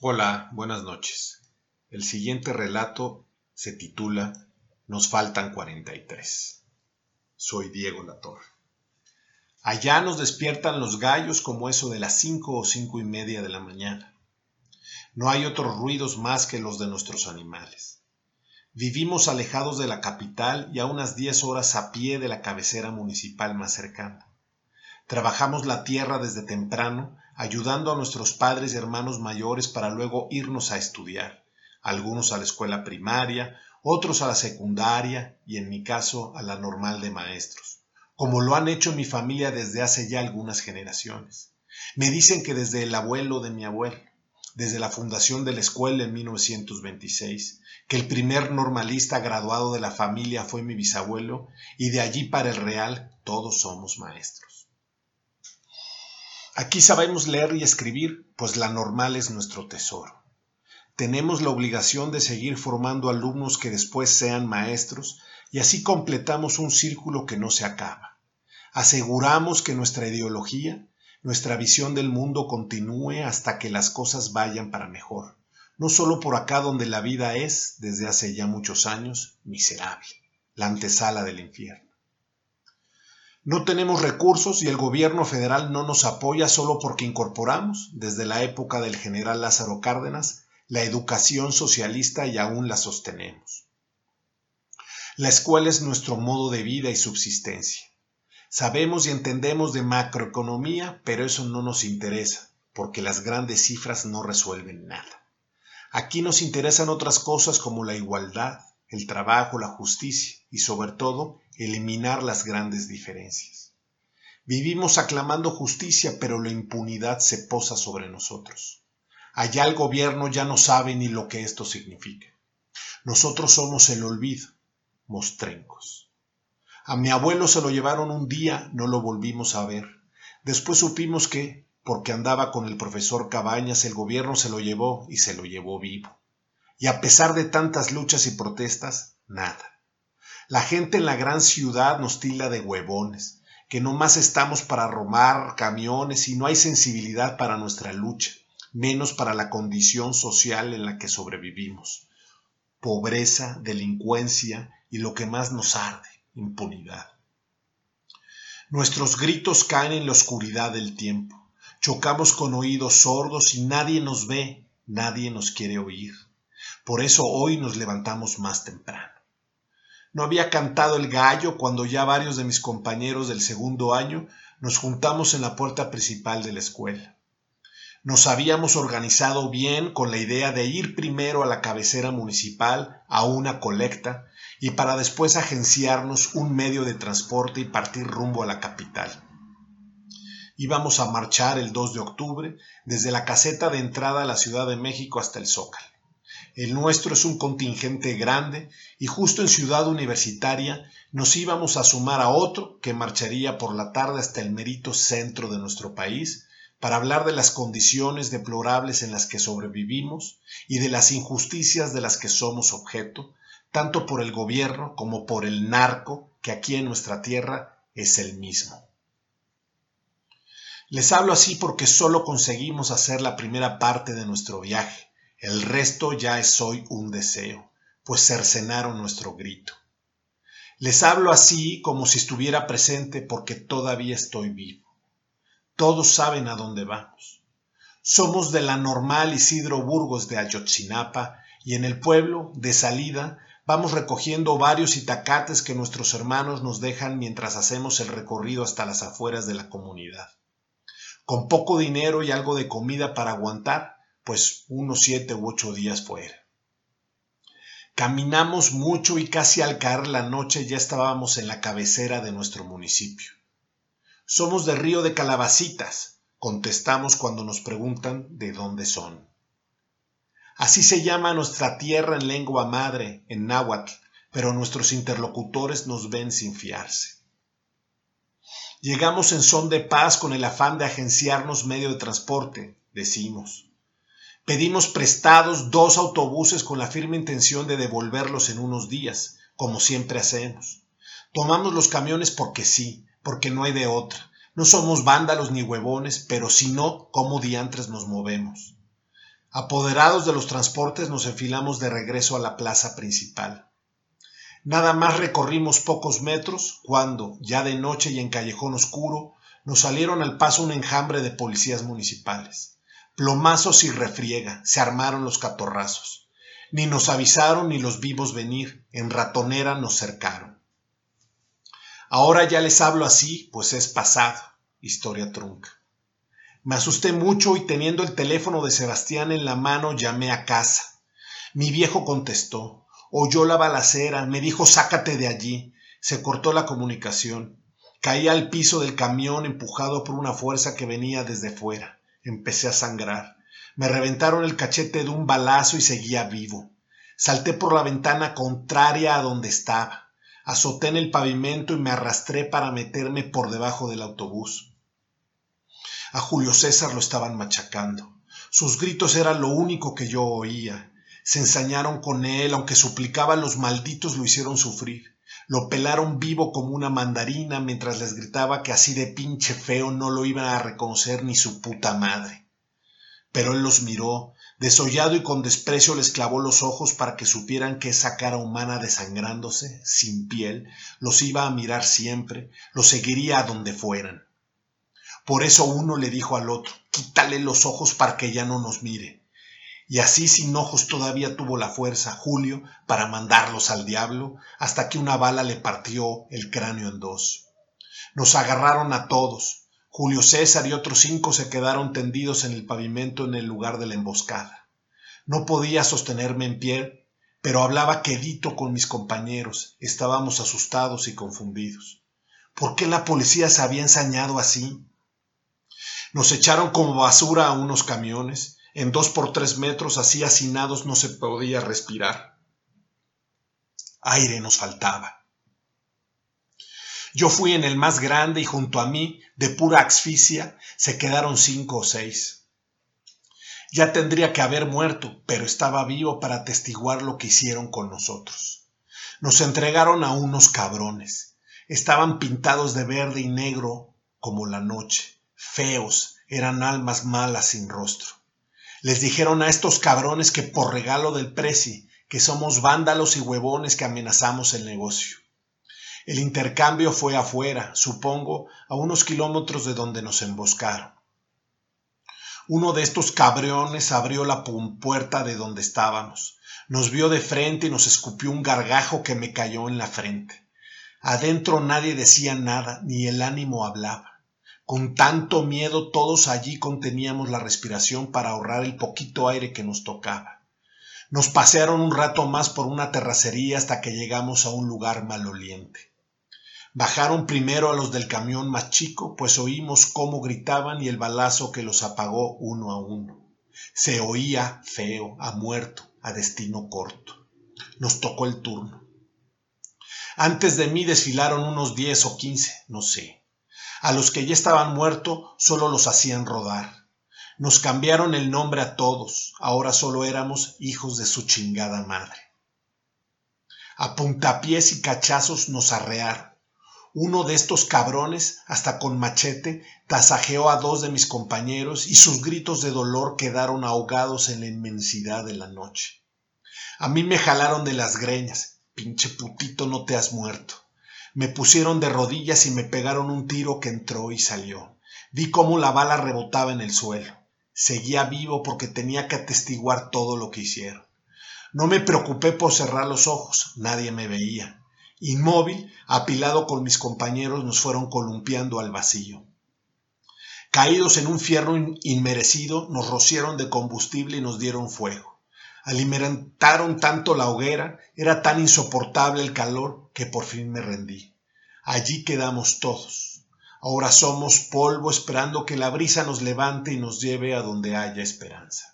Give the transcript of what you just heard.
Hola, buenas noches. El siguiente relato se titula Nos faltan 43. Soy Diego Latorre. Allá nos despiertan los gallos como eso de las cinco o cinco y media de la mañana. No hay otros ruidos más que los de nuestros animales. Vivimos alejados de la capital y a unas diez horas a pie de la cabecera municipal más cercana. Trabajamos la tierra desde temprano, ayudando a nuestros padres y hermanos mayores para luego irnos a estudiar, algunos a la escuela primaria, otros a la secundaria y en mi caso a la normal de maestros, como lo han hecho mi familia desde hace ya algunas generaciones. Me dicen que desde el abuelo de mi abuelo, desde la fundación de la escuela en 1926, que el primer normalista graduado de la familia fue mi bisabuelo y de allí para el Real todos somos maestros. Aquí sabemos leer y escribir, pues la normal es nuestro tesoro. Tenemos la obligación de seguir formando alumnos que después sean maestros y así completamos un círculo que no se acaba. Aseguramos que nuestra ideología, nuestra visión del mundo continúe hasta que las cosas vayan para mejor, no solo por acá donde la vida es, desde hace ya muchos años, miserable, la antesala del infierno. No tenemos recursos y el gobierno federal no nos apoya solo porque incorporamos, desde la época del general Lázaro Cárdenas, la educación socialista y aún la sostenemos. La escuela es nuestro modo de vida y subsistencia. Sabemos y entendemos de macroeconomía, pero eso no nos interesa, porque las grandes cifras no resuelven nada. Aquí nos interesan otras cosas como la igualdad, el trabajo, la justicia y sobre todo eliminar las grandes diferencias. Vivimos aclamando justicia, pero la impunidad se posa sobre nosotros. Allá el gobierno ya no sabe ni lo que esto significa. Nosotros somos el olvido, mostrencos. A mi abuelo se lo llevaron un día, no lo volvimos a ver. Después supimos que, porque andaba con el profesor Cabañas, el gobierno se lo llevó y se lo llevó vivo. Y a pesar de tantas luchas y protestas, nada. La gente en la gran ciudad nos tila de huevones, que no más estamos para romar camiones y no hay sensibilidad para nuestra lucha, menos para la condición social en la que sobrevivimos. Pobreza, delincuencia y lo que más nos arde, impunidad. Nuestros gritos caen en la oscuridad del tiempo. Chocamos con oídos sordos y nadie nos ve, nadie nos quiere oír. Por eso hoy nos levantamos más temprano. No había cantado el gallo cuando ya varios de mis compañeros del segundo año nos juntamos en la puerta principal de la escuela. Nos habíamos organizado bien con la idea de ir primero a la cabecera municipal a una colecta y para después agenciarnos un medio de transporte y partir rumbo a la capital. Íbamos a marchar el 2 de octubre desde la caseta de entrada a la Ciudad de México hasta el Zócalo. El nuestro es un contingente grande y justo en Ciudad Universitaria nos íbamos a sumar a otro que marcharía por la tarde hasta el merito centro de nuestro país para hablar de las condiciones deplorables en las que sobrevivimos y de las injusticias de las que somos objeto, tanto por el gobierno como por el narco que aquí en nuestra tierra es el mismo. Les hablo así porque solo conseguimos hacer la primera parte de nuestro viaje el resto ya es hoy un deseo, pues cercenaron nuestro grito. Les hablo así como si estuviera presente porque todavía estoy vivo. Todos saben a dónde vamos. Somos de la normal Isidro Burgos de Ayotzinapa y en el pueblo, de salida, vamos recogiendo varios itacates que nuestros hermanos nos dejan mientras hacemos el recorrido hasta las afueras de la comunidad. Con poco dinero y algo de comida para aguantar, pues unos siete u ocho días fuera. Caminamos mucho y casi al caer la noche ya estábamos en la cabecera de nuestro municipio. Somos de Río de Calabacitas, contestamos cuando nos preguntan de dónde son. Así se llama nuestra tierra en lengua madre, en náhuatl, pero nuestros interlocutores nos ven sin fiarse. Llegamos en son de paz con el afán de agenciarnos medio de transporte, decimos. Pedimos prestados dos autobuses con la firme intención de devolverlos en unos días, como siempre hacemos. Tomamos los camiones porque sí, porque no hay de otra. No somos vándalos ni huevones, pero si no, ¿cómo diantres nos movemos? Apoderados de los transportes nos enfilamos de regreso a la plaza principal. Nada más recorrimos pocos metros cuando, ya de noche y en callejón oscuro, nos salieron al paso un enjambre de policías municipales. Plomazos y refriega, se armaron los catorrazos. Ni nos avisaron ni los vimos venir, en ratonera nos cercaron. Ahora ya les hablo así, pues es pasado, historia trunca. Me asusté mucho y teniendo el teléfono de Sebastián en la mano llamé a casa. Mi viejo contestó, oyó la balacera, me dijo sácate de allí. Se cortó la comunicación. Caí al piso del camión empujado por una fuerza que venía desde fuera. Empecé a sangrar. Me reventaron el cachete de un balazo y seguía vivo. Salté por la ventana contraria a donde estaba. Azoté en el pavimento y me arrastré para meterme por debajo del autobús. A Julio César lo estaban machacando. Sus gritos eran lo único que yo oía. Se ensañaron con él, aunque suplicaban los malditos lo hicieron sufrir. Lo pelaron vivo como una mandarina mientras les gritaba que así de pinche feo no lo iban a reconocer ni su puta madre. Pero él los miró, desollado y con desprecio les clavó los ojos para que supieran que esa cara humana desangrándose, sin piel, los iba a mirar siempre, los seguiría a donde fueran. Por eso uno le dijo al otro, quítale los ojos para que ya no nos mire. Y así sin ojos todavía tuvo la fuerza Julio para mandarlos al diablo hasta que una bala le partió el cráneo en dos. Nos agarraron a todos. Julio César y otros cinco se quedaron tendidos en el pavimento en el lugar de la emboscada. No podía sostenerme en pie, pero hablaba quedito con mis compañeros. Estábamos asustados y confundidos. ¿Por qué la policía se había ensañado así? Nos echaron como basura a unos camiones. En dos por tres metros, así hacinados, no se podía respirar. Aire nos faltaba. Yo fui en el más grande y junto a mí, de pura asfixia, se quedaron cinco o seis. Ya tendría que haber muerto, pero estaba vivo para atestiguar lo que hicieron con nosotros. Nos entregaron a unos cabrones. Estaban pintados de verde y negro como la noche feos, eran almas malas sin rostro. Les dijeron a estos cabrones que por regalo del preci, que somos vándalos y huevones que amenazamos el negocio. El intercambio fue afuera, supongo, a unos kilómetros de donde nos emboscaron. Uno de estos cabrones abrió la puerta de donde estábamos, nos vio de frente y nos escupió un gargajo que me cayó en la frente. Adentro nadie decía nada, ni el ánimo hablaba. Con tanto miedo todos allí conteníamos la respiración para ahorrar el poquito aire que nos tocaba. Nos pasearon un rato más por una terracería hasta que llegamos a un lugar maloliente. Bajaron primero a los del camión más chico, pues oímos cómo gritaban y el balazo que los apagó uno a uno. Se oía feo, a muerto, a destino corto. Nos tocó el turno. Antes de mí desfilaron unos diez o quince, no sé. A los que ya estaban muertos solo los hacían rodar. Nos cambiaron el nombre a todos, ahora solo éramos hijos de su chingada madre. A puntapiés y cachazos nos arrearon. Uno de estos cabrones, hasta con machete, tasajeó a dos de mis compañeros y sus gritos de dolor quedaron ahogados en la inmensidad de la noche. A mí me jalaron de las greñas. Pinche putito, no te has muerto. Me pusieron de rodillas y me pegaron un tiro que entró y salió. Vi cómo la bala rebotaba en el suelo. Seguía vivo porque tenía que atestiguar todo lo que hicieron. No me preocupé por cerrar los ojos, nadie me veía. Inmóvil, apilado con mis compañeros, nos fueron columpiando al vacío. Caídos en un fierro inmerecido, nos rociaron de combustible y nos dieron fuego. Alimentaron tanto la hoguera, era tan insoportable el calor, que por fin me rendí. Allí quedamos todos. Ahora somos polvo esperando que la brisa nos levante y nos lleve a donde haya esperanza.